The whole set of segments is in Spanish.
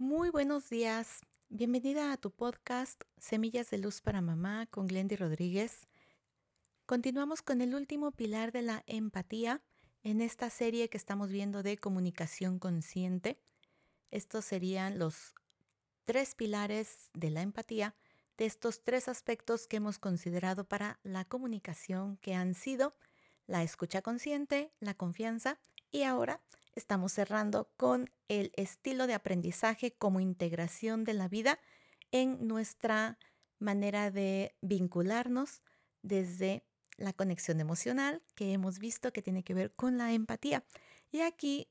Muy buenos días. Bienvenida a tu podcast Semillas de Luz para Mamá con Glendy Rodríguez. Continuamos con el último pilar de la empatía en esta serie que estamos viendo de comunicación consciente. Estos serían los tres pilares de la empatía, de estos tres aspectos que hemos considerado para la comunicación que han sido la escucha consciente, la confianza y ahora estamos cerrando con el estilo de aprendizaje como integración de la vida en nuestra manera de vincularnos desde la conexión emocional que hemos visto que tiene que ver con la empatía. Y aquí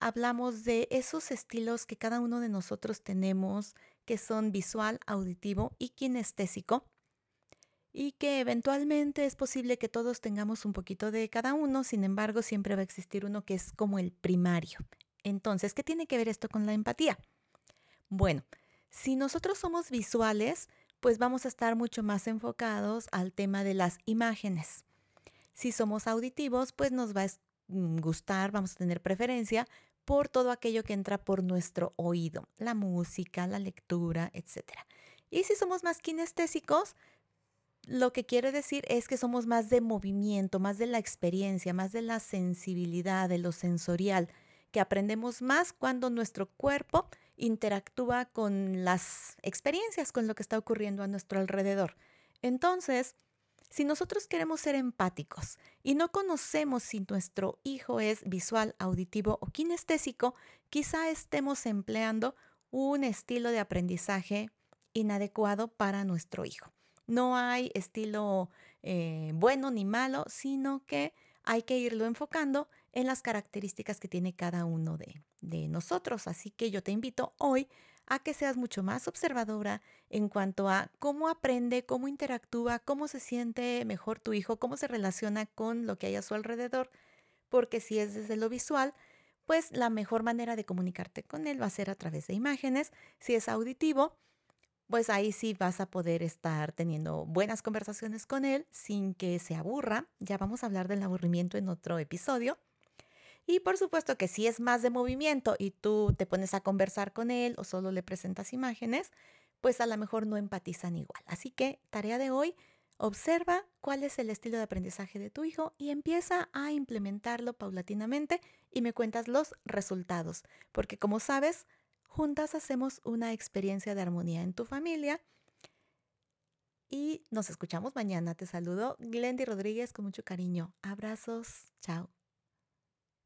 hablamos de esos estilos que cada uno de nosotros tenemos, que son visual, auditivo y kinestésico, y que eventualmente es posible que todos tengamos un poquito de cada uno, sin embargo siempre va a existir uno que es como el primario. Entonces, ¿qué tiene que ver esto con la empatía? Bueno, si nosotros somos visuales, pues vamos a estar mucho más enfocados al tema de las imágenes. Si somos auditivos, pues nos va a mm, gustar, vamos a tener preferencia por todo aquello que entra por nuestro oído, la música, la lectura, etc. Y si somos más kinestésicos, lo que quiere decir es que somos más de movimiento, más de la experiencia, más de la sensibilidad, de lo sensorial, que aprendemos más cuando nuestro cuerpo interactúa con las experiencias, con lo que está ocurriendo a nuestro alrededor. Entonces, si nosotros queremos ser empáticos y no conocemos si nuestro hijo es visual, auditivo o kinestésico, quizá estemos empleando un estilo de aprendizaje inadecuado para nuestro hijo. No hay estilo eh, bueno ni malo, sino que hay que irlo enfocando en las características que tiene cada uno de, de nosotros. Así que yo te invito hoy a que seas mucho más observadora en cuanto a cómo aprende, cómo interactúa, cómo se siente mejor tu hijo, cómo se relaciona con lo que hay a su alrededor, porque si es desde lo visual, pues la mejor manera de comunicarte con él va a ser a través de imágenes. Si es auditivo, pues ahí sí vas a poder estar teniendo buenas conversaciones con él sin que se aburra. Ya vamos a hablar del aburrimiento en otro episodio. Y por supuesto que si es más de movimiento y tú te pones a conversar con él o solo le presentas imágenes, pues a lo mejor no empatizan igual. Así que tarea de hoy, observa cuál es el estilo de aprendizaje de tu hijo y empieza a implementarlo paulatinamente y me cuentas los resultados. Porque como sabes, juntas hacemos una experiencia de armonía en tu familia. Y nos escuchamos mañana. Te saludo Glendy Rodríguez con mucho cariño. Abrazos. Chao.